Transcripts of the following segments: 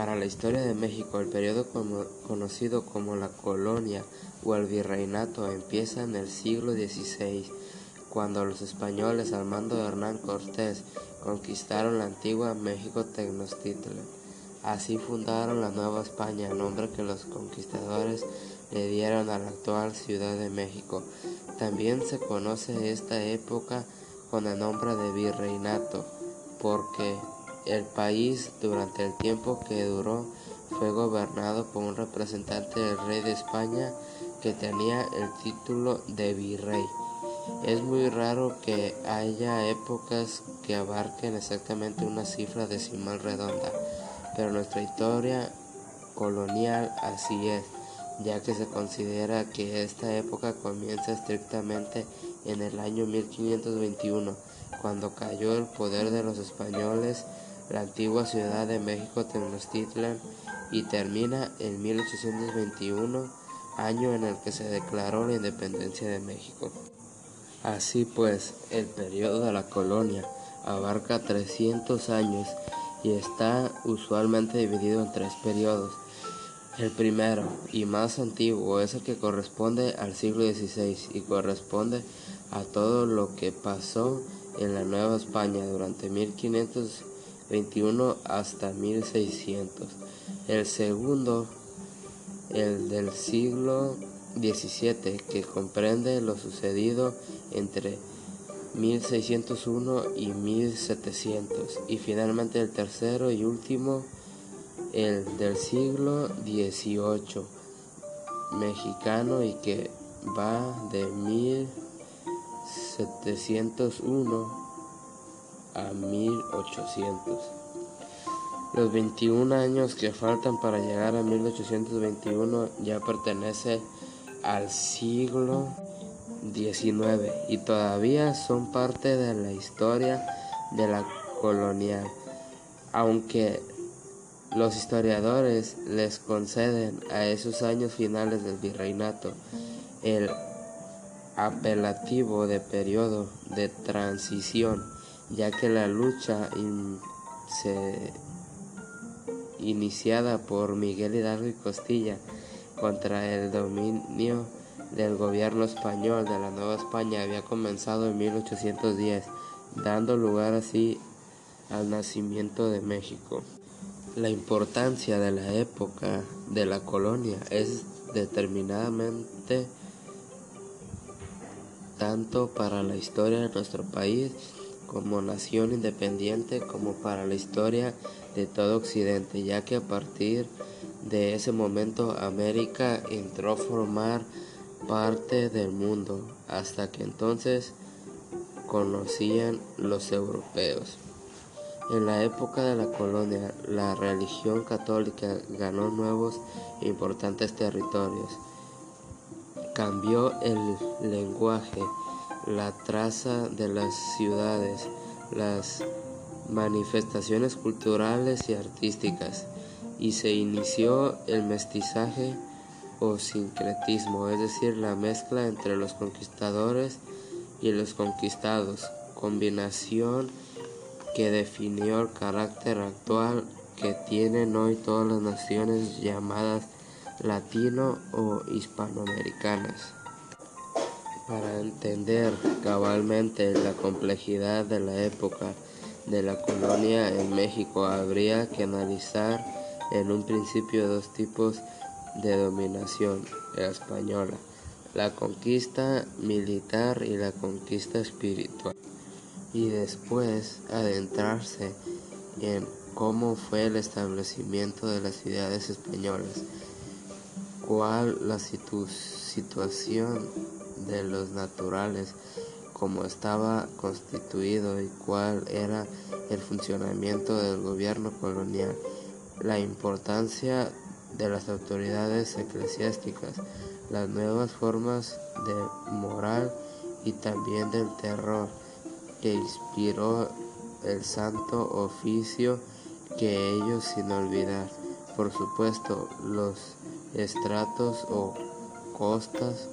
Para la historia de México, el periodo conocido como la colonia o el virreinato empieza en el siglo XVI, cuando los españoles al mando de Hernán Cortés conquistaron la antigua México Tenochtitlan. Así fundaron la Nueva España, nombre que los conquistadores le dieron a la actual Ciudad de México. También se conoce esta época con el nombre de virreinato, porque el país durante el tiempo que duró fue gobernado por un representante del rey de España que tenía el título de virrey. Es muy raro que haya épocas que abarquen exactamente una cifra decimal redonda, pero nuestra historia colonial así es, ya que se considera que esta época comienza estrictamente en el año 1521, cuando cayó el poder de los españoles la antigua ciudad de México Tenochtitlan y termina en 1821, año en el que se declaró la independencia de México. Así pues, el periodo de la colonia abarca 300 años y está usualmente dividido en tres periodos. El primero y más antiguo es el que corresponde al siglo XVI y corresponde a todo lo que pasó en la Nueva España durante 1500 21 hasta 1600. El segundo, el del siglo XVII, que comprende lo sucedido entre 1601 y 1700. Y finalmente el tercero y último, el del siglo XVIII, mexicano y que va de 1701 a 1800. Los 21 años que faltan para llegar a 1821 ya pertenece al siglo XIX y todavía son parte de la historia de la colonial, aunque los historiadores les conceden a esos años finales del virreinato el apelativo de periodo de transición ya que la lucha iniciada por Miguel Hidalgo y Costilla contra el dominio del gobierno español de la Nueva España había comenzado en 1810, dando lugar así al nacimiento de México. La importancia de la época de la colonia es determinadamente tanto para la historia de nuestro país como nación independiente como para la historia de todo Occidente, ya que a partir de ese momento América entró a formar parte del mundo, hasta que entonces conocían los europeos. En la época de la colonia, la religión católica ganó nuevos e importantes territorios. Cambió el lenguaje, la traza de las ciudades, las manifestaciones culturales y artísticas, y se inició el mestizaje o sincretismo, es decir, la mezcla entre los conquistadores y los conquistados, combinación que definió el carácter actual que tienen hoy todas las naciones llamadas latino o hispanoamericanas. Para entender cabalmente la complejidad de la época de la colonia en México habría que analizar en un principio dos tipos de dominación, la española, la conquista militar y la conquista espiritual, y después adentrarse en cómo fue el establecimiento de las ciudades españolas, cuál la situación de los naturales, cómo estaba constituido y cuál era el funcionamiento del gobierno colonial, la importancia de las autoridades eclesiásticas, las nuevas formas de moral y también del terror que inspiró el santo oficio que ellos sin olvidar, por supuesto, los estratos o costas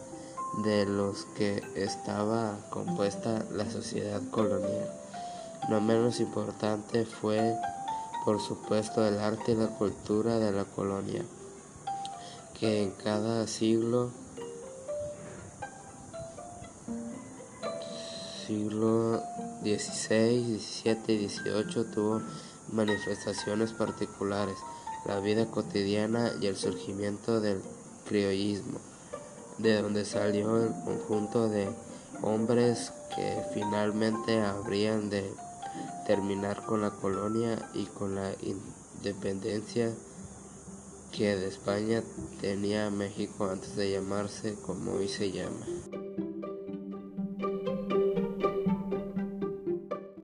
de los que estaba compuesta la sociedad colonial. No menos importante fue por supuesto el arte y la cultura de la colonia, que en cada siglo siglo XVI, XVII y XVIII tuvo manifestaciones particulares, la vida cotidiana y el surgimiento del criollismo, de donde salió el conjunto de hombres que finalmente habrían de terminar con la colonia y con la independencia que de España tenía México antes de llamarse como hoy se llama.